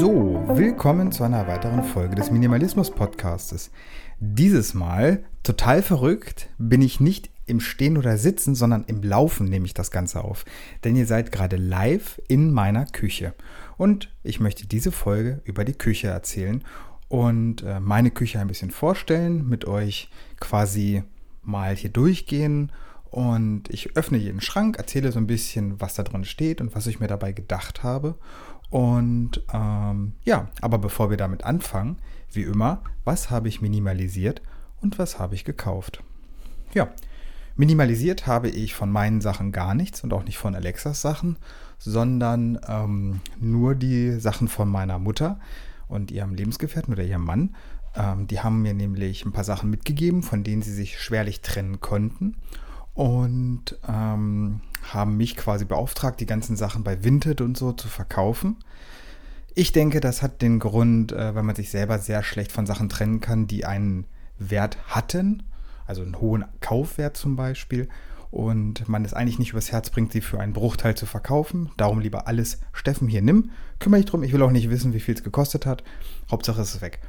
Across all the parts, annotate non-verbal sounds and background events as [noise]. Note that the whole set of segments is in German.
So, willkommen zu einer weiteren Folge des Minimalismus Podcastes. Dieses Mal, total verrückt, bin ich nicht im Stehen oder Sitzen, sondern im Laufen nehme ich das Ganze auf. Denn ihr seid gerade live in meiner Küche. Und ich möchte diese Folge über die Küche erzählen und äh, meine Küche ein bisschen vorstellen, mit euch quasi mal hier durchgehen und ich öffne jeden Schrank, erzähle so ein bisschen, was da drin steht und was ich mir dabei gedacht habe. Und ähm, ja, aber bevor wir damit anfangen, wie immer, was habe ich minimalisiert und was habe ich gekauft? Ja, minimalisiert habe ich von meinen Sachen gar nichts und auch nicht von Alexas Sachen, sondern ähm, nur die Sachen von meiner Mutter und ihrem Lebensgefährten oder ihrem Mann. Ähm, die haben mir nämlich ein paar Sachen mitgegeben, von denen sie sich schwerlich trennen konnten und ähm, haben mich quasi beauftragt, die ganzen Sachen bei Vinted und so zu verkaufen. Ich denke, das hat den Grund, äh, weil man sich selber sehr schlecht von Sachen trennen kann, die einen Wert hatten, also einen hohen Kaufwert zum Beispiel, und man es eigentlich nicht übers Herz bringt, sie für einen Bruchteil zu verkaufen. Darum lieber alles, Steffen, hier nimm, kümmere dich drum. Ich will auch nicht wissen, wie viel es gekostet hat. Hauptsache es ist weg.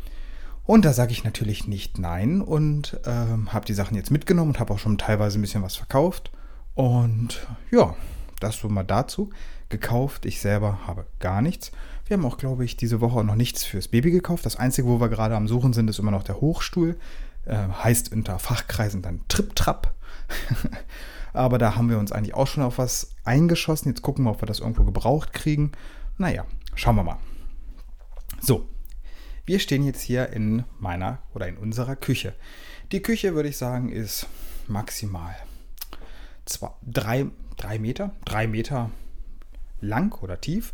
Und da sage ich natürlich nicht nein und ähm, habe die Sachen jetzt mitgenommen und habe auch schon teilweise ein bisschen was verkauft. Und ja, das so mal dazu. Gekauft, ich selber habe gar nichts. Wir haben auch, glaube ich, diese Woche noch nichts fürs Baby gekauft. Das Einzige, wo wir gerade am Suchen sind, ist immer noch der Hochstuhl. Äh, heißt unter Fachkreisen dann Trip-Trap. [laughs] Aber da haben wir uns eigentlich auch schon auf was eingeschossen. Jetzt gucken wir, ob wir das irgendwo gebraucht kriegen. Naja, schauen wir mal. So, wir stehen jetzt hier in meiner oder in unserer Küche. Die Küche, würde ich sagen, ist maximal zwei, drei, drei Meter, drei Meter lang oder tief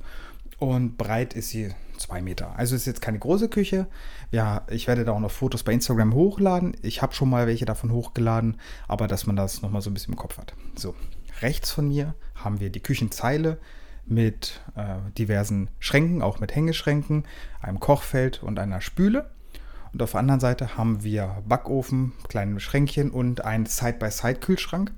und breit ist sie zwei Meter. Also ist jetzt keine große Küche. Ja, ich werde da auch noch Fotos bei Instagram hochladen. Ich habe schon mal welche davon hochgeladen, aber dass man das nochmal so ein bisschen im Kopf hat. So, rechts von mir haben wir die Küchenzeile mit äh, diversen Schränken, auch mit Hängeschränken, einem Kochfeld und einer Spüle. Und auf der anderen Seite haben wir Backofen, kleine Schränkchen und einen Side-by-Side-Kühlschrank.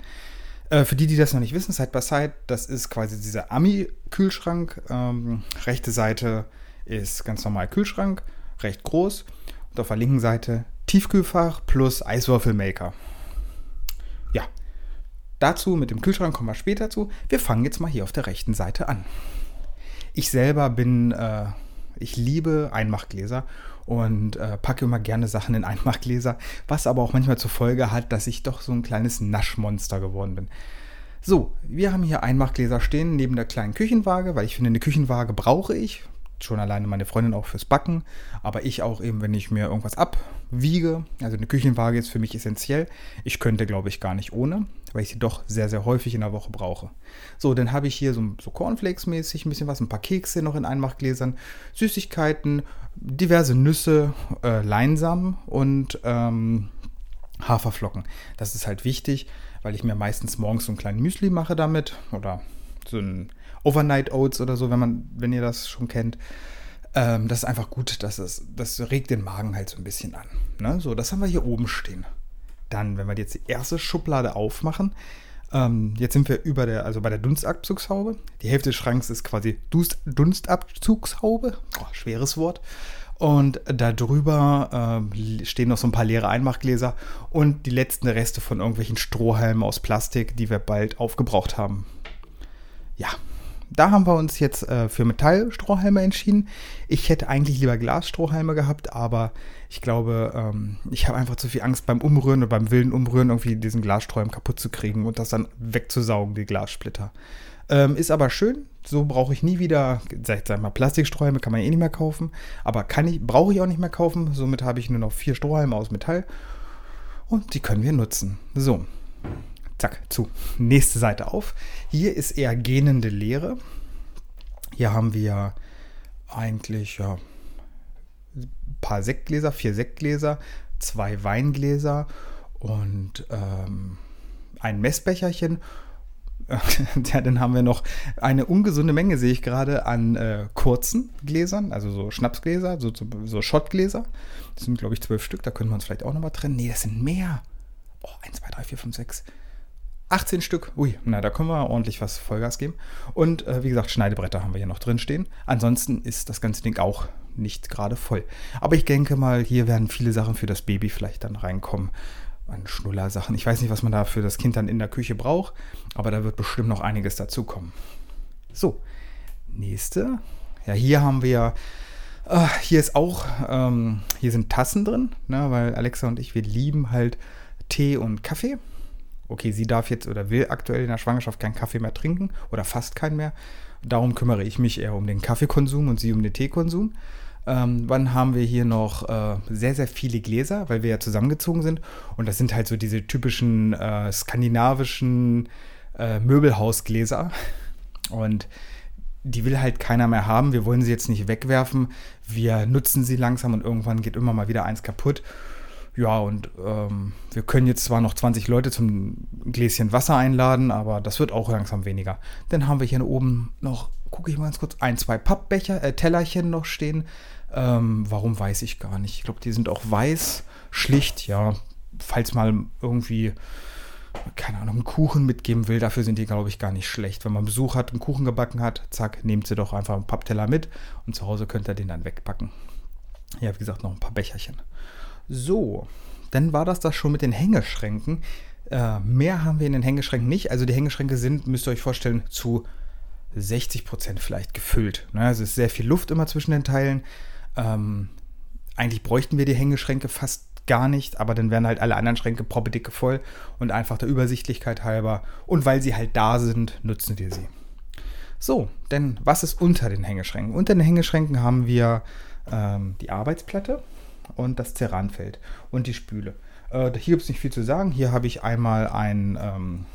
Äh, für die, die das noch nicht wissen, Side-by-Side, das ist quasi dieser Ami-Kühlschrank. Ähm, rechte Seite ist ganz normal Kühlschrank, recht groß. Und auf der linken Seite Tiefkühlfach plus Eiswürfelmaker. Ja, Dazu mit dem Kühlschrank kommen wir später zu. Wir fangen jetzt mal hier auf der rechten Seite an. Ich selber bin, äh, ich liebe Einmachgläser und äh, packe immer gerne Sachen in Einmachgläser, was aber auch manchmal zur Folge hat, dass ich doch so ein kleines Naschmonster geworden bin. So, wir haben hier Einmachgläser stehen neben der kleinen Küchenwaage, weil ich finde, eine Küchenwaage brauche ich schon alleine meine Freundin auch fürs Backen, aber ich auch eben, wenn ich mir irgendwas abwiege. Also eine Küchenwaage ist für mich essentiell. Ich könnte, glaube ich, gar nicht ohne, weil ich sie doch sehr, sehr häufig in der Woche brauche. So, dann habe ich hier so, so Cornflakes-mäßig ein bisschen was, ein paar Kekse noch in Einmachgläsern, Süßigkeiten, diverse Nüsse, äh, Leinsamen und ähm, Haferflocken. Das ist halt wichtig, weil ich mir meistens morgens so ein kleines Müsli mache damit oder so ein Overnight Oats oder so, wenn man, wenn ihr das schon kennt. Ähm, das ist einfach gut, das, ist, das regt den Magen halt so ein bisschen an. Ne? So, das haben wir hier oben stehen. Dann, wenn wir jetzt die erste Schublade aufmachen, ähm, jetzt sind wir über der, also bei der Dunstabzugshaube. Die Hälfte des Schranks ist quasi Dunst, Dunstabzugshaube. Oh, schweres Wort. Und darüber äh, stehen noch so ein paar leere Einmachgläser und die letzten Reste von irgendwelchen Strohhalmen aus Plastik, die wir bald aufgebraucht haben. Ja, da haben wir uns jetzt äh, für Metallstrohhalme entschieden. Ich hätte eigentlich lieber Glasstrohhalme gehabt, aber ich glaube, ähm, ich habe einfach zu viel Angst beim Umrühren oder beim wilden Umrühren irgendwie diesen Glasstrohhalm kaputt zu kriegen und das dann wegzusaugen, die Glassplitter. Ähm, ist aber schön, so brauche ich nie wieder, sag, sag mal, Plastikstrohhalme kann man eh nicht mehr kaufen, aber kann ich, brauche ich auch nicht mehr kaufen. Somit habe ich nur noch vier Strohhalme aus Metall und die können wir nutzen. So, Zack, zu. Nächste Seite auf. Hier ist eher gähnende Leere. Hier haben wir eigentlich ja, ein paar Sektgläser, vier Sektgläser, zwei Weingläser und ähm, ein Messbecherchen. [laughs] ja, dann haben wir noch eine ungesunde Menge, sehe ich gerade, an äh, kurzen Gläsern, also so Schnapsgläser, so, so, Schottgläser. Das sind, glaube ich, zwölf Stück, da können wir uns vielleicht auch nochmal trennen. Nee, das sind mehr. Oh, 1, 2, 3, 4, 5, 6, 18 Stück. Ui, na, da können wir ordentlich was Vollgas geben. Und äh, wie gesagt, Schneidebretter haben wir hier noch drin stehen. Ansonsten ist das ganze Ding auch nicht gerade voll. Aber ich denke mal, hier werden viele Sachen für das Baby vielleicht dann reinkommen. An Schnullersachen. Ich weiß nicht, was man da für das Kind dann in der Küche braucht, aber da wird bestimmt noch einiges dazukommen. So, nächste. Ja, hier haben wir Uh, hier ist auch, ähm, hier sind Tassen drin, ne, weil Alexa und ich, wir lieben halt Tee und Kaffee. Okay, sie darf jetzt oder will aktuell in der Schwangerschaft keinen Kaffee mehr trinken oder fast keinen mehr. Darum kümmere ich mich eher um den Kaffeekonsum und sie um den Teekonsum. Ähm, dann haben wir hier noch äh, sehr, sehr viele Gläser, weil wir ja zusammengezogen sind. Und das sind halt so diese typischen äh, skandinavischen äh, Möbelhausgläser. Und die will halt keiner mehr haben. Wir wollen sie jetzt nicht wegwerfen. Wir nutzen sie langsam und irgendwann geht immer mal wieder eins kaputt. Ja, und ähm, wir können jetzt zwar noch 20 Leute zum Gläschen Wasser einladen, aber das wird auch langsam weniger. Dann haben wir hier oben noch, gucke ich mal ganz kurz, ein, zwei Pappbecher, äh, Tellerchen noch stehen. Ähm, warum weiß ich gar nicht. Ich glaube, die sind auch weiß, schlicht, ja. Falls mal irgendwie keine Ahnung, einen Kuchen mitgeben will, dafür sind die, glaube ich, gar nicht schlecht. Wenn man Besuch hat, einen Kuchen gebacken hat, zack, nehmt sie doch einfach einen Pappteller mit und zu Hause könnt ihr den dann wegpacken. Ja, wie gesagt, noch ein paar Becherchen. So, dann war das das schon mit den Hängeschränken. Äh, mehr haben wir in den Hängeschränken nicht. Also die Hängeschränke sind, müsst ihr euch vorstellen, zu 60 Prozent vielleicht gefüllt. Ne? Also es ist sehr viel Luft immer zwischen den Teilen. Ähm, eigentlich bräuchten wir die Hängeschränke fast gar nicht, aber dann werden halt alle anderen Schränke proppedicke voll und einfach der Übersichtlichkeit halber und weil sie halt da sind, nutzen wir sie. So, denn was ist unter den Hängeschränken? Unter den Hängeschränken haben wir ähm, die Arbeitsplatte und das Ceranfeld und die Spüle. Äh, hier gibt es nicht viel zu sagen. Hier habe ich einmal ein, ähm,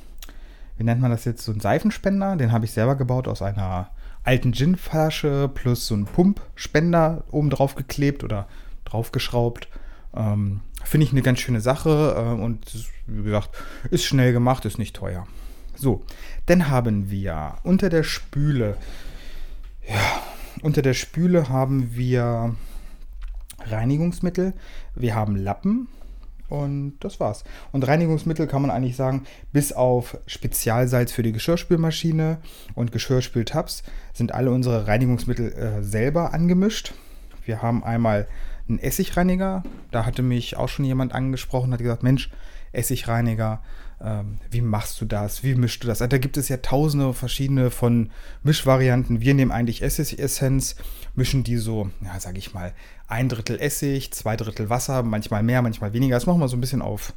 wie nennt man das jetzt, so einen Seifenspender. Den habe ich selber gebaut aus einer alten Ginflasche plus so einen Pumpspender oben drauf geklebt oder draufgeschraubt. Ähm, Finde ich eine ganz schöne Sache äh, und wie gesagt, ist schnell gemacht, ist nicht teuer. So, dann haben wir unter der Spüle, ja, unter der Spüle haben wir Reinigungsmittel, wir haben Lappen und das war's. Und Reinigungsmittel kann man eigentlich sagen, bis auf Spezialsalz für die Geschirrspülmaschine und Geschirrspültabs sind alle unsere Reinigungsmittel äh, selber angemischt. Wir haben einmal einen Essigreiniger. Da hatte mich auch schon jemand angesprochen, hat gesagt, Mensch, Essigreiniger, wie machst du das? Wie mischst du das? Da gibt es ja tausende verschiedene von Mischvarianten. Wir nehmen eigentlich Essigessenz, mischen die so, ja, sage ich mal, ein Drittel Essig, zwei Drittel Wasser, manchmal mehr, manchmal weniger. Das machen wir so ein bisschen auf,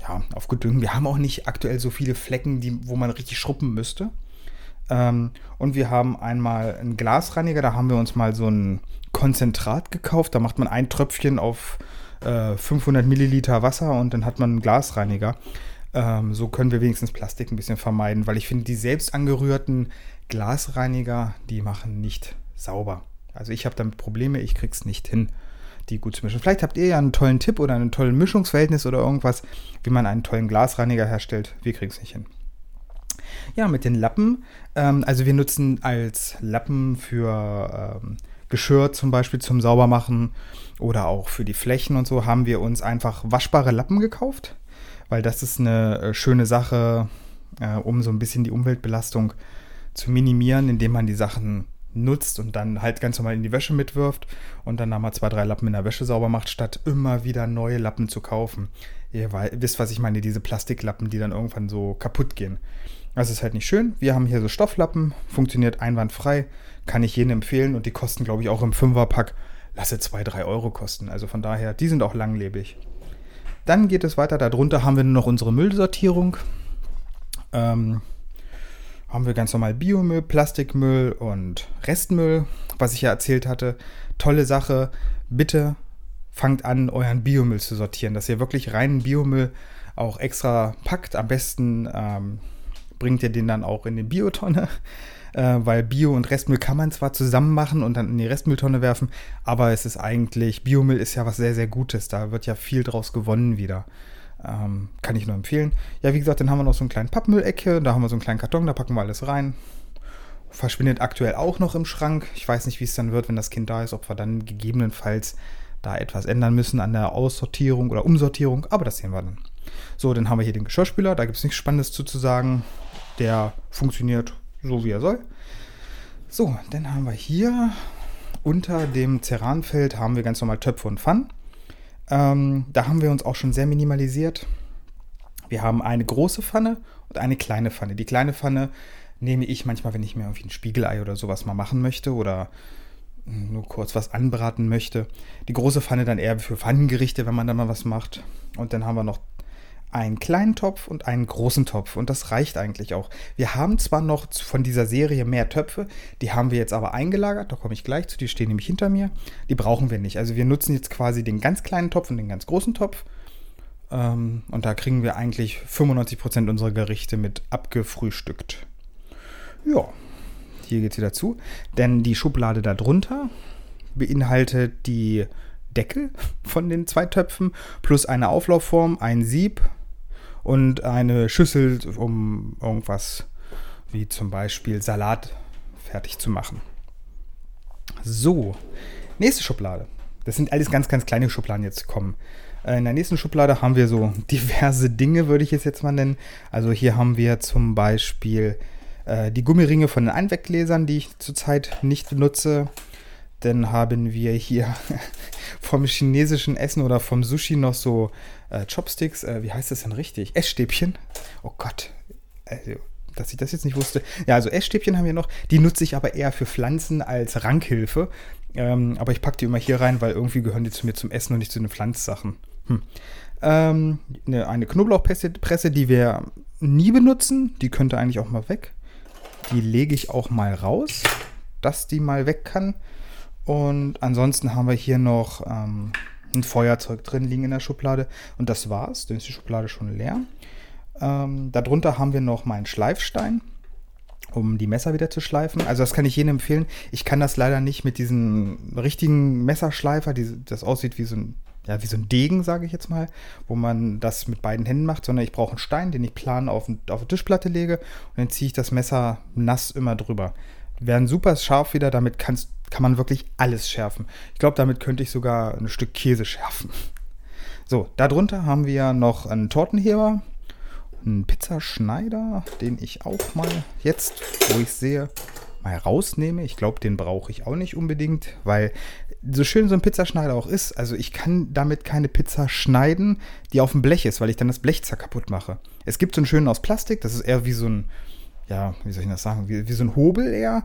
ja, auf Gedüngen. Wir haben auch nicht aktuell so viele Flecken, die, wo man richtig schruppen müsste. Ähm, und wir haben einmal einen Glasreiniger, da haben wir uns mal so ein Konzentrat gekauft. Da macht man ein Tröpfchen auf äh, 500 Milliliter Wasser und dann hat man einen Glasreiniger. Ähm, so können wir wenigstens Plastik ein bisschen vermeiden, weil ich finde, die selbst angerührten Glasreiniger, die machen nicht sauber. Also ich habe damit Probleme, ich krieg's nicht hin, die gut zu mischen. Vielleicht habt ihr ja einen tollen Tipp oder einen tollen Mischungsverhältnis oder irgendwas, wie man einen tollen Glasreiniger herstellt. Wir kriegen es nicht hin. Ja, mit den Lappen. Ähm, also wir nutzen als Lappen für ähm, Geschirr zum Beispiel zum Saubermachen oder auch für die Flächen und so haben wir uns einfach waschbare Lappen gekauft, weil das ist eine äh, schöne Sache, äh, um so ein bisschen die Umweltbelastung zu minimieren, indem man die Sachen nutzt und dann halt ganz normal in die Wäsche mitwirft und dann nochmal zwei, drei Lappen in der Wäsche sauber macht, statt immer wieder neue Lappen zu kaufen. Ihr wisst, was ich meine, diese Plastiklappen, die dann irgendwann so kaputt gehen. Das ist halt nicht schön. Wir haben hier so Stofflappen, funktioniert einwandfrei, kann ich jedem empfehlen und die kosten, glaube ich, auch im Fünferpack, lasse 2, 3 Euro kosten. Also von daher, die sind auch langlebig. Dann geht es weiter. Darunter haben wir noch unsere Müllsortierung. Ähm, haben wir ganz normal Biomüll, Plastikmüll und Restmüll, was ich ja erzählt hatte. Tolle Sache. Bitte fangt an, euren Biomüll zu sortieren, dass ihr wirklich reinen Biomüll auch extra packt. Am besten ähm, bringt ihr den dann auch in die Biotonne, äh, weil Bio und Restmüll kann man zwar zusammen machen und dann in die Restmülltonne werfen, aber es ist eigentlich, Biomüll ist ja was sehr, sehr Gutes, da wird ja viel draus gewonnen wieder. Ähm, kann ich nur empfehlen. Ja, wie gesagt, dann haben wir noch so einen kleinen Pappmüllecke, da haben wir so einen kleinen Karton, da packen wir alles rein. Verschwindet aktuell auch noch im Schrank. Ich weiß nicht, wie es dann wird, wenn das Kind da ist, ob wir dann gegebenenfalls da etwas ändern müssen an der Aussortierung oder Umsortierung, aber das sehen wir dann. So, dann haben wir hier den Geschirrspüler. Da gibt es nichts Spannendes zu, zu sagen. Der funktioniert so, wie er soll. So, dann haben wir hier unter dem Ceranfeld haben wir ganz normal Töpfe und Pfannen. Ähm, da haben wir uns auch schon sehr minimalisiert. Wir haben eine große Pfanne und eine kleine Pfanne. Die kleine Pfanne nehme ich manchmal, wenn ich mir irgendwie ein Spiegelei oder sowas mal machen möchte oder nur kurz was anbraten möchte. Die große Pfanne dann eher für Pfannengerichte, wenn man da mal was macht. Und dann haben wir noch einen kleinen Topf und einen großen Topf. Und das reicht eigentlich auch. Wir haben zwar noch von dieser Serie mehr Töpfe, die haben wir jetzt aber eingelagert. Da komme ich gleich zu. Die stehen nämlich hinter mir. Die brauchen wir nicht. Also wir nutzen jetzt quasi den ganz kleinen Topf und den ganz großen Topf. Ähm, und da kriegen wir eigentlich 95% unserer Gerichte mit abgefrühstückt. Ja, hier geht es wieder zu. Denn die Schublade darunter beinhaltet die Deckel von den zwei Töpfen plus eine Auflaufform, ein Sieb, und eine Schüssel, um irgendwas wie zum Beispiel Salat fertig zu machen. So, nächste Schublade. Das sind alles ganz, ganz kleine Schubladen jetzt kommen. Äh, in der nächsten Schublade haben wir so [laughs] diverse Dinge, würde ich es jetzt mal nennen. Also hier haben wir zum Beispiel äh, die Gummiringe von den Einweggläsern, die ich zurzeit nicht benutze. Dann haben wir hier [laughs] vom chinesischen Essen oder vom Sushi noch so äh, Chopsticks. Äh, wie heißt das denn richtig? Essstäbchen. Oh Gott. Also, dass ich das jetzt nicht wusste. Ja, also Essstäbchen haben wir noch. Die nutze ich aber eher für Pflanzen als Rankhilfe. Ähm, aber ich packe die immer hier rein, weil irgendwie gehören die zu mir zum Essen und nicht zu den Pflanzsachen. Hm. Ähm, eine, eine Knoblauchpresse, die wir nie benutzen. Die könnte eigentlich auch mal weg. Die lege ich auch mal raus, dass die mal weg kann. Und ansonsten haben wir hier noch ähm, ein Feuerzeug drin liegen in der Schublade. Und das war's. Dann ist die Schublade schon leer. Ähm, darunter haben wir noch meinen Schleifstein, um die Messer wieder zu schleifen. Also das kann ich jedem empfehlen. Ich kann das leider nicht mit diesem richtigen Messerschleifer, die, das aussieht wie so ein ja, wie so ein Degen, sage ich jetzt mal, wo man das mit beiden Händen macht, sondern ich brauche einen Stein, den ich plan auf, auf eine Tischplatte lege und dann ziehe ich das Messer nass immer drüber. Werden super scharf wieder, damit kannst, kann man wirklich alles schärfen. Ich glaube, damit könnte ich sogar ein Stück Käse schärfen. So, darunter haben wir noch einen Tortenheber, einen Pizzaschneider, den ich auch mal jetzt, wo ich sehe, mal rausnehme. Ich glaube, den brauche ich auch nicht unbedingt, weil so schön so ein Pizzaschneider auch ist, also ich kann damit keine Pizza schneiden, die auf dem Blech ist, weil ich dann das Blech kaputt mache. Es gibt so einen schönen aus Plastik, das ist eher wie so ein, ja, wie soll ich das sagen, wie, wie so ein Hobel eher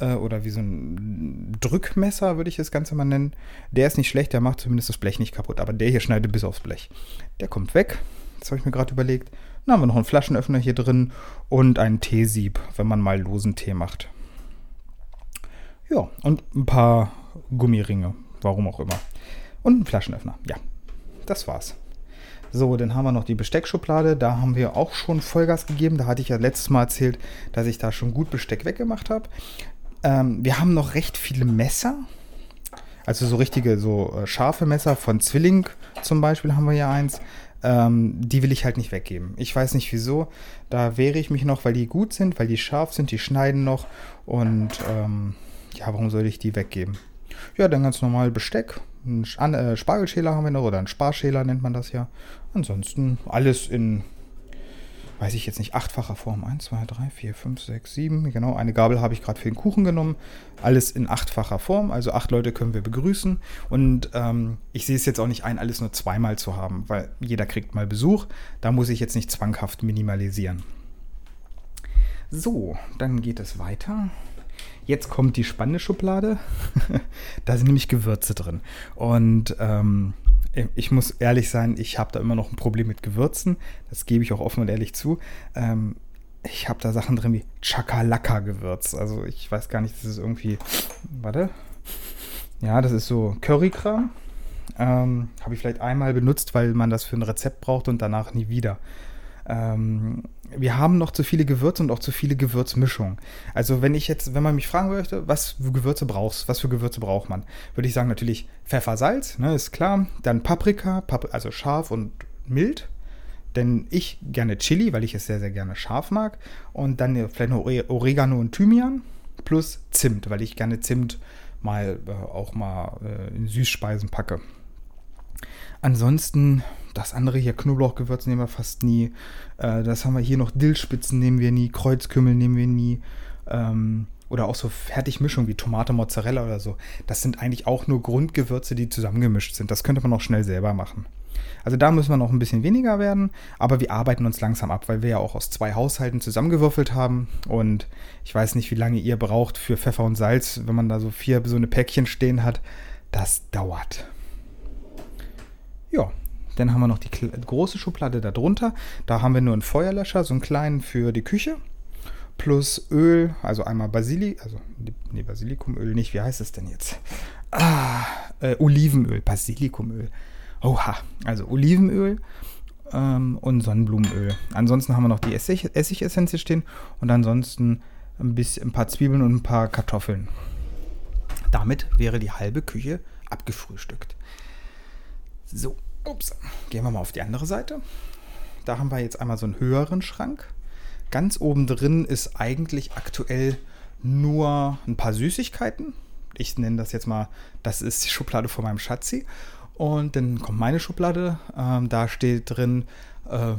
äh, oder wie so ein Drückmesser, würde ich das Ganze mal nennen. Der ist nicht schlecht, der macht zumindest das Blech nicht kaputt. Aber der hier schneidet bis aufs Blech. Der kommt weg. Das habe ich mir gerade überlegt. Dann haben wir noch einen Flaschenöffner hier drin und einen Teesieb, wenn man mal losen Tee macht. Ja, und ein paar Gummiringe, warum auch immer. Und einen Flaschenöffner. Ja, das war's. So, dann haben wir noch die Besteckschublade. Da haben wir auch schon Vollgas gegeben. Da hatte ich ja letztes Mal erzählt, dass ich da schon gut Besteck weggemacht habe. Ähm, wir haben noch recht viele Messer. Also so richtige, so äh, scharfe Messer von Zwilling zum Beispiel haben wir hier eins. Ähm, die will ich halt nicht weggeben. Ich weiß nicht wieso. Da wehre ich mich noch, weil die gut sind, weil die scharf sind, die schneiden noch. Und ähm, ja, warum soll ich die weggeben? Ja, dann ganz normal Besteck. Ein äh, Spargelschäler haben wir noch, oder ein Sparschäler nennt man das ja. Ansonsten alles in weiß ich jetzt nicht, achtfacher Form. 1, 2, 3, 4, 5, 6, 7. Genau, eine Gabel habe ich gerade für den Kuchen genommen. Alles in achtfacher Form. Also acht Leute können wir begrüßen. Und ähm, ich sehe es jetzt auch nicht ein, alles nur zweimal zu haben, weil jeder kriegt mal Besuch. Da muss ich jetzt nicht zwanghaft minimalisieren. So, dann geht es weiter. Jetzt kommt die spannende Schublade. [laughs] da sind nämlich Gewürze drin. Und ähm, ich muss ehrlich sein, ich habe da immer noch ein Problem mit Gewürzen. Das gebe ich auch offen und ehrlich zu. Ähm, ich habe da Sachen drin wie Chakalaka-Gewürz. Also ich weiß gar nicht, das ist irgendwie. Warte. Ja, das ist so Currykram. Ähm, habe ich vielleicht einmal benutzt, weil man das für ein Rezept braucht und danach nie wieder. Ähm, wir haben noch zu viele Gewürze und auch zu viele Gewürzmischungen. Also wenn ich jetzt, wenn man mich fragen möchte, was für Gewürze brauchst, was für Gewürze braucht man, würde ich sagen natürlich Pfeffer, Salz, ne, ist klar. Dann Paprika, Papri also scharf und mild. Denn ich gerne Chili, weil ich es sehr, sehr gerne scharf mag. Und dann vielleicht noch Oregano und Thymian plus Zimt, weil ich gerne Zimt mal äh, auch mal äh, in Süßspeisen packe. Ansonsten, das andere hier, Knoblauchgewürz nehmen wir fast nie. Äh, das haben wir hier noch, Dillspitzen nehmen wir nie, Kreuzkümmel nehmen wir nie. Ähm, oder auch so Fertigmischungen wie Tomate, Mozzarella oder so. Das sind eigentlich auch nur Grundgewürze, die zusammengemischt sind. Das könnte man auch schnell selber machen. Also da müssen wir noch ein bisschen weniger werden, aber wir arbeiten uns langsam ab, weil wir ja auch aus zwei Haushalten zusammengewürfelt haben. Und ich weiß nicht, wie lange ihr braucht für Pfeffer und Salz, wenn man da so vier so eine Päckchen stehen hat. Das dauert. Ja, dann haben wir noch die große Schublade darunter. Da haben wir nur einen Feuerlöscher, so einen kleinen für die Küche. Plus Öl, also einmal Basilikum, also nee, Basilikumöl nicht, wie heißt es denn jetzt? Ah, äh, Olivenöl, Basilikumöl. Oha, also Olivenöl ähm, und Sonnenblumenöl. Ansonsten haben wir noch die Essig Essigessenz hier stehen und ansonsten ein, bisschen, ein paar Zwiebeln und ein paar Kartoffeln. Damit wäre die halbe Küche abgefrühstückt. So, ups. Gehen wir mal auf die andere Seite. Da haben wir jetzt einmal so einen höheren Schrank. Ganz oben drin ist eigentlich aktuell nur ein paar Süßigkeiten. Ich nenne das jetzt mal, das ist die Schublade von meinem Schatzi. Und dann kommt meine Schublade. Ähm, da steht drin äh,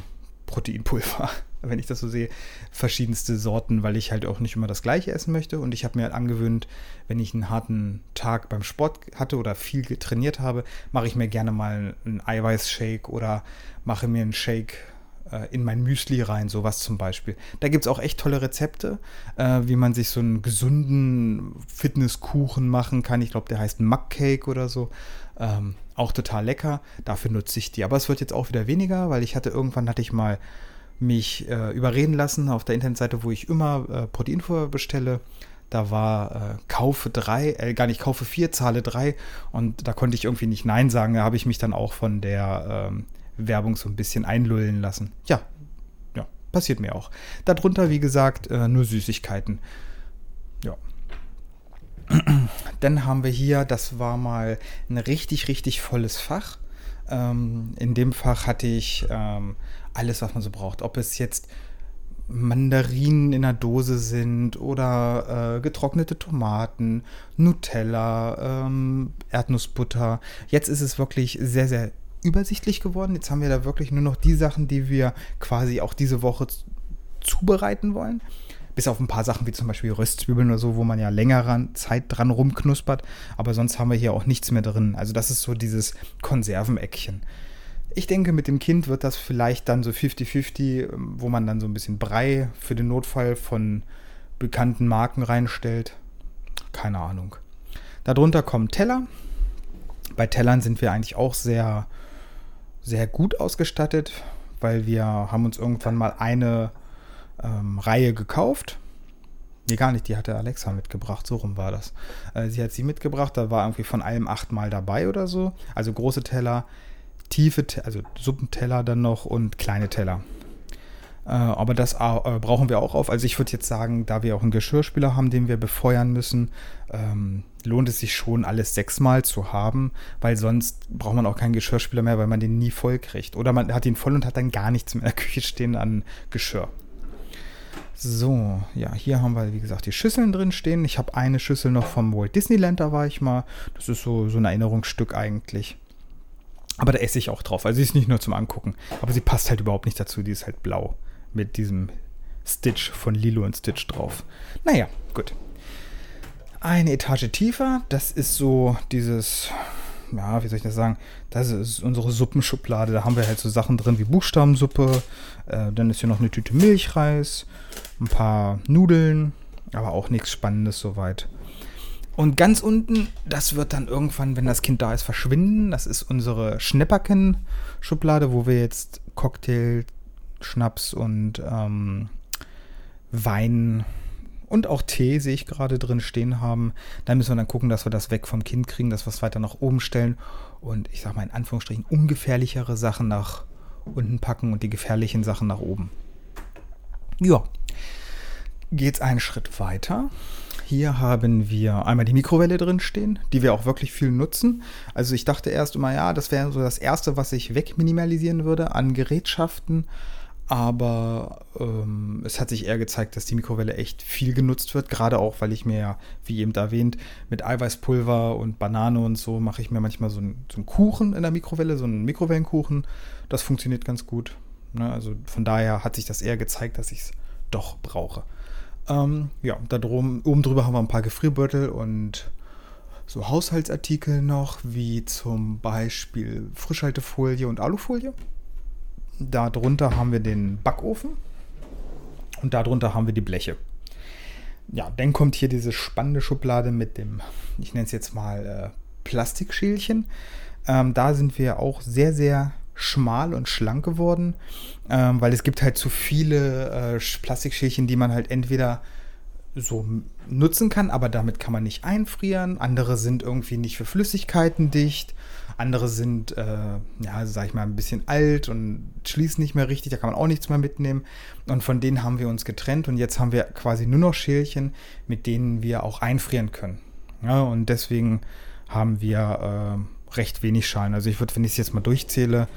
Proteinpulver wenn ich das so sehe, verschiedenste Sorten, weil ich halt auch nicht immer das gleiche essen möchte. Und ich habe mir halt angewöhnt, wenn ich einen harten Tag beim Sport hatte oder viel trainiert habe, mache ich mir gerne mal einen Eiweißshake oder mache mir einen Shake äh, in mein Müsli rein, sowas zum Beispiel. Da gibt es auch echt tolle Rezepte, äh, wie man sich so einen gesunden Fitnesskuchen machen kann. Ich glaube, der heißt Muckcake oder so. Ähm, auch total lecker. Dafür nutze ich die. Aber es wird jetzt auch wieder weniger, weil ich hatte irgendwann hatte ich mal mich äh, überreden lassen auf der Internetseite, wo ich immer äh, Proteinfuhr bestelle. Da war äh, kaufe drei, äh, gar nicht kaufe vier, zahle drei und da konnte ich irgendwie nicht Nein sagen. Da habe ich mich dann auch von der ähm, Werbung so ein bisschen einlullen lassen. Ja, ja, passiert mir auch. Darunter, wie gesagt, äh, nur Süßigkeiten. Ja. Dann haben wir hier, das war mal ein richtig, richtig volles Fach. Ähm, in dem Fach hatte ich ähm, alles, was man so braucht. Ob es jetzt Mandarinen in der Dose sind oder äh, getrocknete Tomaten, Nutella, ähm, Erdnussbutter. Jetzt ist es wirklich sehr, sehr übersichtlich geworden. Jetzt haben wir da wirklich nur noch die Sachen, die wir quasi auch diese Woche zubereiten wollen. Bis auf ein paar Sachen wie zum Beispiel Röstzwiebeln oder so, wo man ja längere Zeit dran rumknuspert. Aber sonst haben wir hier auch nichts mehr drin. Also das ist so dieses Konserveneckchen. Ich denke, mit dem Kind wird das vielleicht dann so 50-50, wo man dann so ein bisschen Brei für den Notfall von bekannten Marken reinstellt. Keine Ahnung. Darunter kommen Teller. Bei Tellern sind wir eigentlich auch sehr, sehr gut ausgestattet, weil wir haben uns irgendwann mal eine ähm, Reihe gekauft. Nee, gar nicht, die hatte Alexa mitgebracht, so rum war das. Äh, sie hat sie mitgebracht, da war irgendwie von allem achtmal dabei oder so. Also große Teller, tiefe, also Suppenteller dann noch und kleine Teller. Äh, aber das äh, brauchen wir auch auf. Also ich würde jetzt sagen, da wir auch einen Geschirrspüler haben, den wir befeuern müssen, ähm, lohnt es sich schon, alles sechsmal zu haben, weil sonst braucht man auch keinen Geschirrspüler mehr, weil man den nie voll kriegt. Oder man hat ihn voll und hat dann gar nichts mehr in der [laughs] Küche stehen an Geschirr. So, ja, hier haben wir, wie gesagt, die Schüsseln drin stehen. Ich habe eine Schüssel noch vom Walt Disneyland, da war ich mal. Das ist so, so ein Erinnerungsstück eigentlich. Aber da esse ich auch drauf. Also sie ist nicht nur zum Angucken. Aber sie passt halt überhaupt nicht dazu. Die ist halt blau. Mit diesem Stitch von Lilo und Stitch drauf. Naja, gut. Eine Etage tiefer. Das ist so dieses, ja, wie soll ich das sagen? Das ist unsere Suppenschublade. Da haben wir halt so Sachen drin wie Buchstabensuppe. Äh, dann ist hier noch eine Tüte Milchreis. Ein paar Nudeln. Aber auch nichts Spannendes soweit. Und ganz unten, das wird dann irgendwann, wenn das Kind da ist, verschwinden. Das ist unsere Schnäpperken-Schublade, wo wir jetzt Cocktail, Schnaps und ähm, Wein und auch Tee, sehe ich gerade drin stehen haben. Da müssen wir dann gucken, dass wir das weg vom Kind kriegen, dass wir es weiter nach oben stellen und ich sage mal in Anführungsstrichen ungefährlichere Sachen nach unten packen und die gefährlichen Sachen nach oben. Ja, geht's einen Schritt weiter. Hier haben wir einmal die Mikrowelle drin stehen, die wir auch wirklich viel nutzen. Also ich dachte erst immer, ja, das wäre so das Erste, was ich wegminimalisieren würde an Gerätschaften. aber ähm, es hat sich eher gezeigt, dass die Mikrowelle echt viel genutzt wird, gerade auch, weil ich mir ja, wie eben erwähnt, mit Eiweißpulver und Banane und so mache ich mir manchmal so, ein, so einen Kuchen in der Mikrowelle, so einen Mikrowellenkuchen. Das funktioniert ganz gut. Ne? Also von daher hat sich das eher gezeigt, dass ich es doch brauche. Ähm, ja, da drum, oben drüber haben wir ein paar Gefrierbeutel und so Haushaltsartikel noch, wie zum Beispiel Frischhaltefolie und Alufolie. Darunter haben wir den Backofen und darunter haben wir die Bleche. Ja, dann kommt hier diese spannende Schublade mit dem, ich nenne es jetzt mal äh, Plastikschälchen. Ähm, da sind wir auch sehr, sehr schmal und schlank geworden, ähm, weil es gibt halt zu viele äh, Plastikschälchen, die man halt entweder so nutzen kann, aber damit kann man nicht einfrieren. Andere sind irgendwie nicht für Flüssigkeiten dicht. Andere sind, äh, ja, sag ich mal, ein bisschen alt und schließen nicht mehr richtig. Da kann man auch nichts mehr mitnehmen. Und von denen haben wir uns getrennt und jetzt haben wir quasi nur noch Schälchen, mit denen wir auch einfrieren können. Ja, und deswegen haben wir äh, recht wenig Schalen. Also ich würde, wenn ich es jetzt mal durchzähle,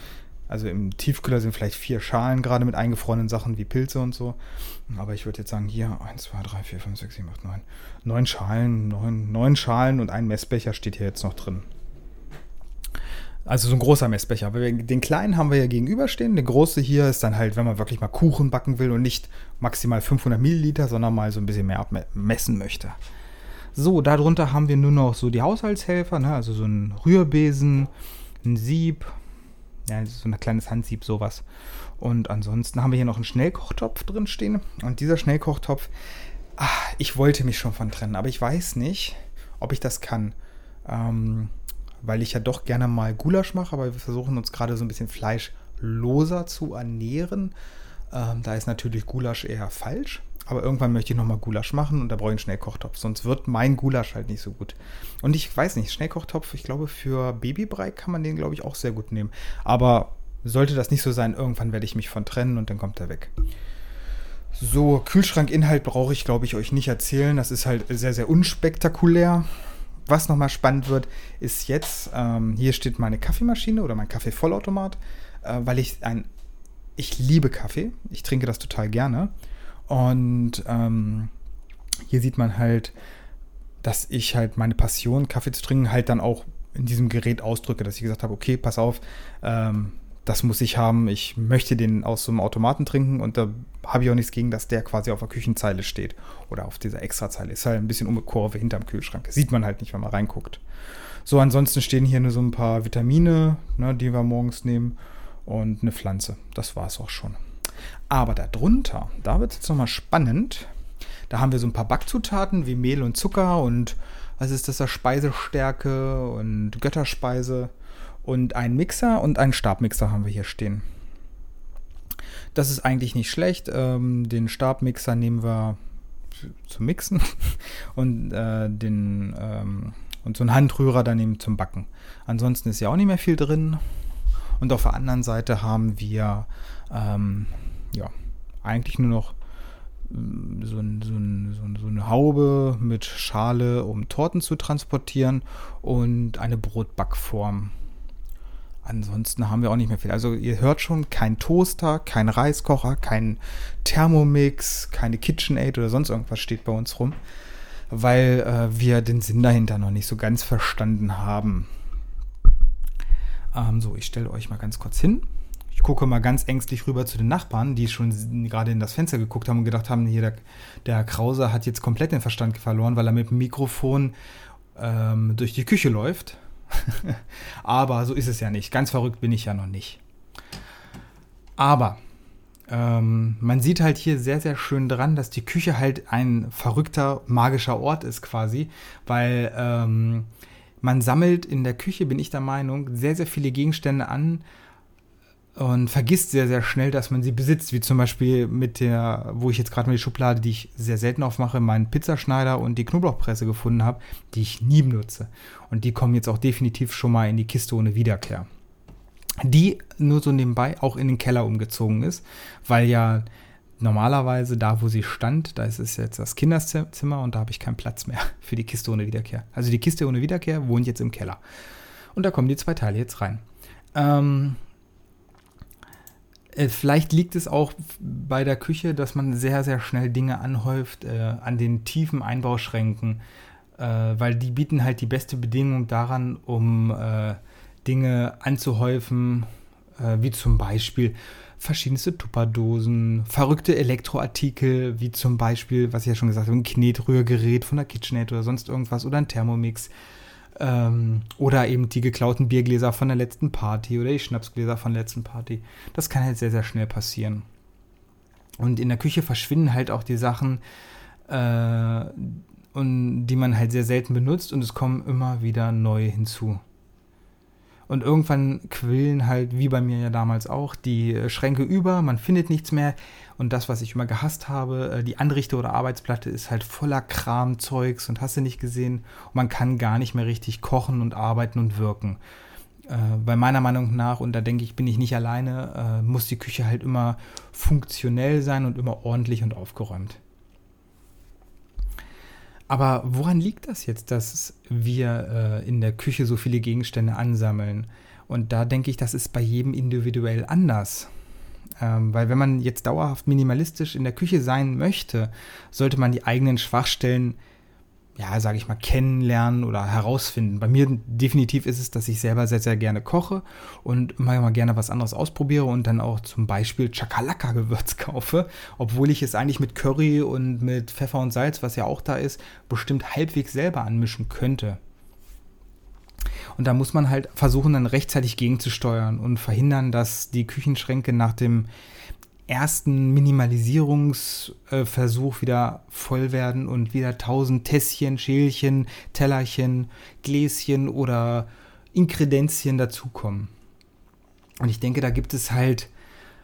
also im Tiefkühler sind vielleicht vier Schalen gerade mit eingefrorenen Sachen wie Pilze und so. Aber ich würde jetzt sagen, hier 1, 2, 3, 4, 5, 6, 7, 8, 9. Neun Schalen, neun, neun Schalen und ein Messbecher steht hier jetzt noch drin. Also so ein großer Messbecher. Aber den kleinen haben wir ja gegenüberstehen. Der große hier ist dann halt, wenn man wirklich mal Kuchen backen will und nicht maximal 500 Milliliter, sondern mal so ein bisschen mehr abmessen möchte. So, darunter haben wir nur noch so die Haushaltshelfer, ne? also so ein Rührbesen, ein Sieb, ja, so ein kleines Handsieb, sowas. Und ansonsten haben wir hier noch einen Schnellkochtopf drin stehen. Und dieser Schnellkochtopf, ach, ich wollte mich schon von trennen, aber ich weiß nicht, ob ich das kann. Ähm, weil ich ja doch gerne mal Gulasch mache, aber wir versuchen uns gerade so ein bisschen fleischloser zu ernähren. Ähm, da ist natürlich Gulasch eher falsch. Aber irgendwann möchte ich nochmal Gulasch machen und da brauche ich einen Schnellkochtopf. Sonst wird mein Gulasch halt nicht so gut. Und ich weiß nicht, Schnellkochtopf, ich glaube, für Babybrei kann man den, glaube ich, auch sehr gut nehmen. Aber sollte das nicht so sein, irgendwann werde ich mich von trennen und dann kommt er weg. So, Kühlschrankinhalt brauche ich, glaube ich, euch nicht erzählen. Das ist halt sehr, sehr unspektakulär was nochmal spannend wird, ist jetzt, ähm, hier steht meine Kaffeemaschine oder mein Kaffeevollautomat, äh, weil ich ein, ich liebe Kaffee, ich trinke das total gerne. Und ähm, hier sieht man halt, dass ich halt meine Passion, Kaffee zu trinken, halt dann auch in diesem Gerät ausdrücke, dass ich gesagt habe, okay, pass auf, ähm, das muss ich haben, ich möchte den aus so einem Automaten trinken und da habe ich auch nichts gegen, dass der quasi auf der Küchenzeile steht oder auf dieser Extrazeile. Ist halt ein bisschen um eine Kurve hinterm Kühlschrank. Sieht man halt nicht, wenn man reinguckt. So, ansonsten stehen hier nur so ein paar Vitamine, ne, die wir morgens nehmen und eine Pflanze. Das war es auch schon. Aber darunter, da wird es jetzt nochmal spannend. Da haben wir so ein paar Backzutaten wie Mehl und Zucker und was ist das da? Speisestärke und Götterspeise und einen Mixer und einen Stabmixer haben wir hier stehen. Das ist eigentlich nicht schlecht. Ähm, den Stabmixer nehmen wir zum Mixen [laughs] und äh, den ähm, und so einen Handrührer daneben zum Backen. Ansonsten ist ja auch nicht mehr viel drin. Und auf der anderen Seite haben wir ähm, ja eigentlich nur noch mm, so, ein, so, ein, so, eine Haube mit Schale, um Torten zu transportieren und eine Brotbackform. Ansonsten haben wir auch nicht mehr viel. Also ihr hört schon, kein Toaster, kein Reiskocher, kein Thermomix, keine KitchenAid oder sonst irgendwas steht bei uns rum, weil äh, wir den Sinn dahinter noch nicht so ganz verstanden haben. Ähm, so, ich stelle euch mal ganz kurz hin. Ich gucke mal ganz ängstlich rüber zu den Nachbarn, die schon gerade in das Fenster geguckt haben und gedacht haben, hier der, der Krause hat jetzt komplett den Verstand verloren, weil er mit dem Mikrofon ähm, durch die Küche läuft [laughs] Aber so ist es ja nicht. Ganz verrückt bin ich ja noch nicht. Aber ähm, man sieht halt hier sehr, sehr schön dran, dass die Küche halt ein verrückter, magischer Ort ist quasi, weil ähm, man sammelt in der Küche, bin ich der Meinung, sehr, sehr viele Gegenstände an, und vergisst sehr, sehr schnell, dass man sie besitzt, wie zum Beispiel mit der, wo ich jetzt gerade mal die Schublade, die ich sehr selten aufmache, meinen Pizzaschneider und die Knoblauchpresse gefunden habe, die ich nie benutze. Und die kommen jetzt auch definitiv schon mal in die Kiste ohne Wiederkehr. Die nur so nebenbei auch in den Keller umgezogen ist, weil ja normalerweise da, wo sie stand, da ist es jetzt das Kinderzimmer und da habe ich keinen Platz mehr [laughs] für die Kiste ohne Wiederkehr. Also die Kiste ohne Wiederkehr wohnt jetzt im Keller. Und da kommen die zwei Teile jetzt rein. Ähm, Äh, vielleicht liegt es auch bei der Küche, dass man sehr, sehr schnell Dinge anhäuft äh, an den tiefen Einbauschränken, äh, weil die bieten halt die beste Bedingung daran, um äh, Dinge anzuhäufen, äh, wie zum Beispiel verschiedenste Tupperdosen, verrückte Elektroartikel, wie zum Beispiel, was ich ja schon gesagt habe, ein Knetrührgerät von der KitchenAid oder sonst irgendwas oder ein Thermomix. Ähm, oder eben die geklauten Biergläser von der letzten Party oder die Schnapsgläser von der letzten Party. Das kann halt sehr, sehr schnell passieren. Und in der Küche verschwinden halt auch die Sachen, äh, und die man halt sehr selten benutzt und es kommen immer wieder neue hinzu. Und irgendwann quillen halt, wie bei mir ja damals auch, die äh, Schränke über, man findet nichts mehr. Und das, was ich immer gehasst habe, äh, die Anrichte- oder Arbeitsplatte ist halt voller Kramzeugs und hast du nicht gesehen. Und man kann gar nicht mehr richtig kochen und arbeiten und wirken. Äh, bei meiner Meinung nach, und da denke ich, bin ich nicht alleine, äh, muss die Küche halt immer funktionell sein und immer ordentlich und aufgeräumt. Aber woran liegt das jetzt, dass wir äh, in der Küche so viele Gegenstände ansammeln? Und da denke ich, das ist bei jedem individuell anders. Ähm, weil wenn man jetzt dauerhaft minimalistisch in der Küche sein möchte, sollte man die eigenen Schwachstellen ja, sage ich mal, kennenlernen oder herausfinden. Bei mir definitiv ist es, dass ich selber sehr, sehr gerne koche und immer gerne was anderes ausprobiere und dann auch zum Beispiel Chakalaka-Gewürz [laughs] kaufe, obwohl ich es eigentlich mit Curry und mit Pfeffer und Salz, was ja auch da ist, bestimmt halbwegs selber anmischen könnte. Und da muss man halt versuchen, dann rechtzeitig gegenzusteuern und verhindern, dass die Küchenschränke nach dem ersten Minimalisierungsversuch wieder voll werden und wieder tausend Tässchen, Schälchen, Tellerchen, Gläschen oder Inkredenzien dazukommen. Und ich denke, da gibt es halt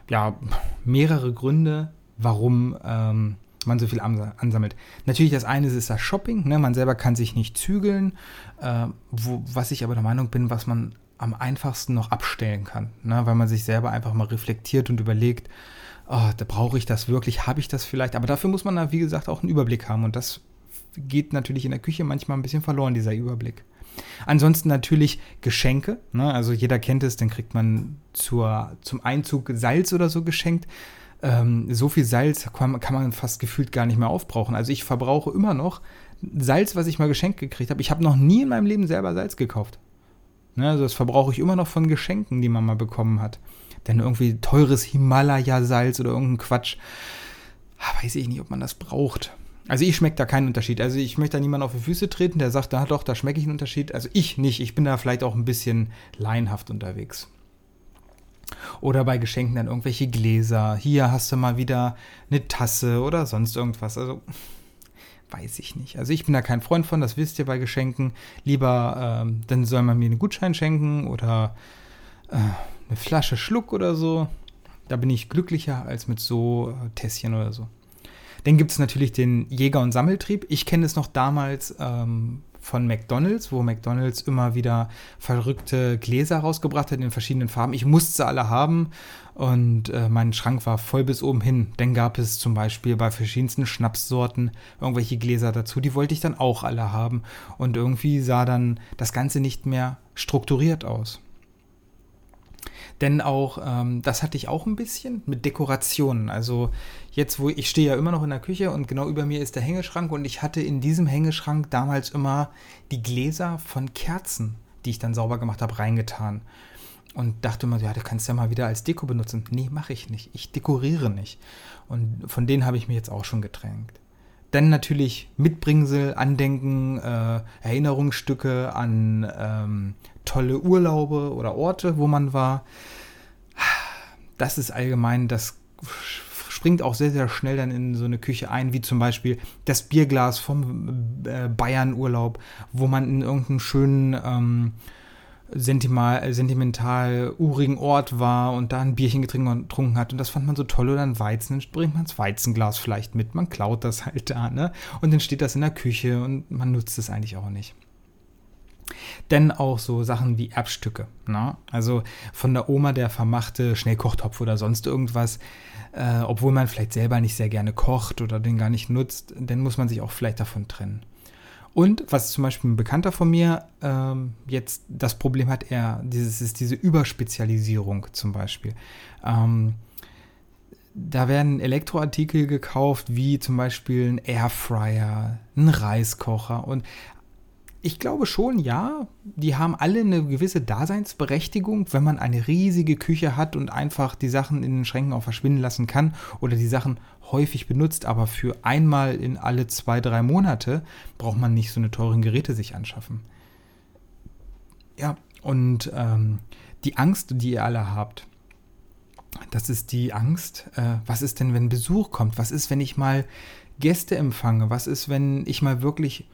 ja mehrere Gründe, warum ähm, man so viel ansammelt. Natürlich, das eine ist das Shopping. Ne? Man selber kann sich nicht zügeln. Äh, wo, was ich aber der Meinung bin, was man am einfachsten noch abstellen kann. Ne? Weil man sich selber einfach mal reflektiert und überlegt, oh, da brauche ich das wirklich, habe ich das vielleicht? Aber dafür muss man da, wie gesagt, auch einen Überblick haben. Und das geht natürlich in der Küche manchmal ein bisschen verloren, dieser Überblick. Ansonsten natürlich Geschenke. Ne? Also jeder kennt es, dann kriegt man zur, zum Einzug Salz oder so geschenkt. Ähm, so viel Salz kann, kann, man fast gefühlt gar nicht mehr aufbrauchen. Also ich verbrauche immer noch Salz, was ich mal geschenkt gekriegt habe. Ich habe noch nie in meinem Leben selber Salz gekauft. Ne? Also das verbrauche ich immer noch von Geschenken, die man mal bekommen hat. Denn irgendwie teures Himalaya-Salz oder irgendein Quatsch, ah, weiß ich nicht, ob man das braucht. Also ich schmecke da keinen Unterschied. Also ich möchte da niemand auf die Füße treten, der sagt, da doch, da schmecke ich einen Unterschied. Also ich nicht. Ich bin da vielleicht auch ein bisschen laienhaft unterwegs. Oder bei Geschenken dann irgendwelche Gläser. Hier hast du mal wieder eine Tasse oder sonst irgendwas. Also weiß ich nicht. Also ich bin da kein Freund von, das wisst ihr bei Geschenken. Lieber, ähm, dann soll man mir einen Gutschein schenken oder äh, eine Flasche Schluck oder so. Da bin ich glücklicher als mit so äh, Tässchen oder so. Dann gibt es natürlich den Jäger- und Sammeltrieb. Ich kenne es noch damals ähm, von McDonalds, wo McDonalds immer wieder verrückte Gläser rausgebracht hat in verschiedenen Farben. Ich musste sie alle haben und äh, mein Schrank war voll bis oben hin. Dann gab es zum Beispiel bei verschiedensten Schnapssorten irgendwelche Gläser dazu. Die wollte ich dann auch alle haben. Und irgendwie sah dann das Ganze nicht mehr strukturiert aus. Denn auch, ähm, das hatte ich auch ein bisschen mit Dekorationen. Also jetzt, wo ich stehe ja immer noch in der Küche und genau über mir ist der Hängeschrank und ich hatte in diesem Hängeschrank damals immer die Gläser von Kerzen, die ich dann sauber gemacht habe, reingetan. Und dachte immer, ja, du kannst ja mal wieder als Deko benutzen. Nee, mache ich nicht. Ich dekoriere nicht. Und von denen habe ich mich jetzt auch schon getränkt. Dann natürlich Mitbringsel, Andenken, äh, Erinnerungsstücke an ähm, tolle Urlaube oder Orte, wo man war. Das ist allgemein, das springt auch sehr, sehr schnell dann in so eine Küche ein, wie zum Beispiel das Bierglas vom äh, Bayern-Urlaub, wo man in irgendeinem schönen ähm, sentimental, urigen Ort war und da ein Bierchen getrunken hat und das fand man so toll oder ein Weizen, dann bringt man das Weizenglas vielleicht mit, man klaut das halt da, ne? Und dann steht das in der Küche und man nutzt es eigentlich auch nicht. Denn auch so Sachen wie Erbstücke. Ne? Also von der Oma der vermachte Schnellkochtopf oder sonst irgendwas, äh, obwohl man vielleicht selber nicht sehr gerne kocht oder den gar nicht nutzt, dann muss man sich auch vielleicht davon trennen. Und was zum Beispiel ein Bekannter von mir ähm, jetzt das Problem hat, er dieses ist diese Überspezialisierung zum Beispiel. Ähm, da werden Elektroartikel gekauft, wie zum Beispiel ein Airfryer, ein Reiskocher und ich glaube schon, ja, die haben alle eine gewisse Daseinsberechtigung, wenn man eine riesige Küche hat und einfach die Sachen in den Schränken auch verschwinden lassen kann oder die Sachen häufig benutzt, aber für einmal in alle zwei, drei Monate braucht man nicht so eine teuren Geräte sich anschaffen. Ja, und ähm, die Angst, die ihr alle habt, das ist die Angst, äh, was ist denn, wenn Besuch kommt? Was ist, wenn ich mal Gäste empfange? Was ist, wenn ich mal wirklich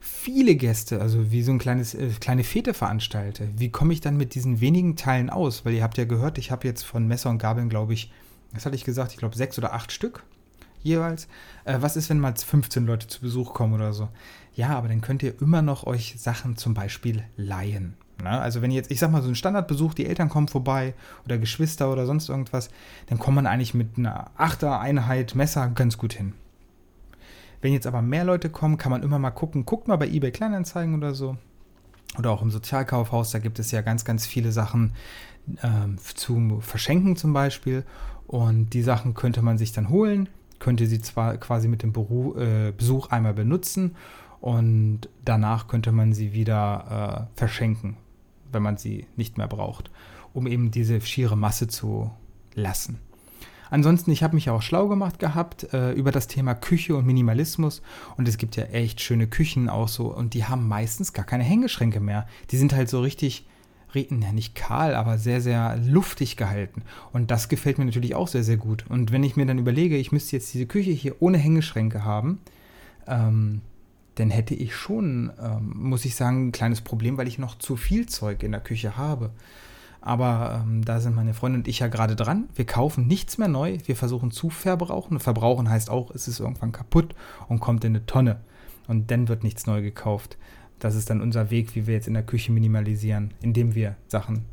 viele Gäste, also wie so ein kleines, äh, kleine Fete veranstalte? Wie komme ich dann mit diesen wenigen Teilen aus? Weil ihr habt ja gehört, ich habe jetzt von Messer und Gabeln, glaube ich, was hatte ich gesagt? Ich glaube sechs oder acht Stück jeweils. Äh, was ist, wenn mal 15 Leute zu Besuch kommen oder so? Ja, aber dann könnt ihr immer noch euch Sachen zum Beispiel leihen. Na, also wenn jetzt, ich sag mal, so ein Standardbesuch, die Eltern kommen vorbei oder Geschwister oder sonst irgendwas, dann kommt man eigentlich mit einer Achter-Einheit Messer ganz gut hin. Wenn jetzt aber mehr Leute kommen, kann man immer mal gucken, guckt mal bei eBay Kleinanzeigen oder so. Oder auch im Sozialkaufhaus, da gibt es ja ganz, ganz viele Sachen äh, zu verschenken zum Beispiel. Und die Sachen könnte man sich dann holen, könnte sie zwar quasi mit dem Beru äh, Besuch einmal benutzen und danach könnte man sie wieder äh, verschenken, wenn man sie nicht mehr braucht, um eben diese schiere Masse zu lassen. Ansonsten, ich habe mich auch schlau gemacht gehabt äh, über das Thema Küche und Minimalismus und es gibt ja echt schöne Küchen auch so und die haben meistens gar keine Hängeschränke mehr. Die sind halt so richtig, ja nicht kahl, aber sehr, sehr luftig gehalten und das gefällt mir natürlich auch sehr, sehr gut. Und wenn ich mir dann überlege, ich müsste jetzt diese Küche hier ohne Hängeschränke haben, ähm, dann hätte ich schon, ähm, muss ich sagen, ein kleines Problem, weil ich noch zu viel Zeug in der Küche habe. Aber ähm, da sind meine Freunde und ich ja gerade dran. Wir kaufen nichts mehr neu. Wir versuchen zu verbrauchen. Verbrauchen heißt auch, es ist irgendwann kaputt und kommt in eine Tonne. Und dann wird nichts neu gekauft. Das ist dann unser Weg, wie wir jetzt in der Küche minimalisieren, indem wir Sachen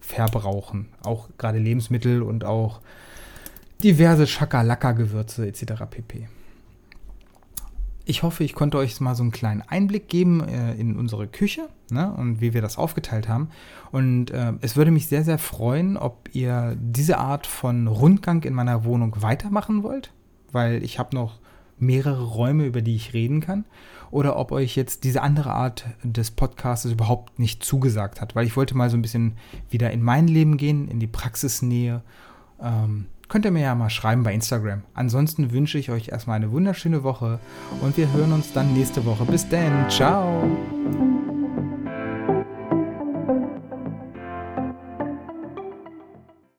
verbrauchen. Auch gerade Lebensmittel und auch diverse Schakalaka-Gewürze etc. pp. Ich hoffe, ich konnte euch mal so einen kleinen Einblick geben äh, in unsere Küche ne, und wie wir das aufgeteilt haben. Und äh, es würde mich sehr, sehr freuen, ob ihr diese Art von Rundgang in meiner Wohnung weitermachen wollt, weil ich habe noch mehrere Räume, über die ich reden kann. Oder ob euch jetzt diese andere Art des Podcasts überhaupt nicht zugesagt hat, weil ich wollte mal so ein bisschen wieder in mein Leben gehen, in die Praxisnähe. Ähm, könnt ihr mir ja mal schreiben bei Instagram. Ansonsten wünsche ich euch erstmal eine wunderschöne Woche und wir hören uns dann nächste Woche. Bis dann, ciao!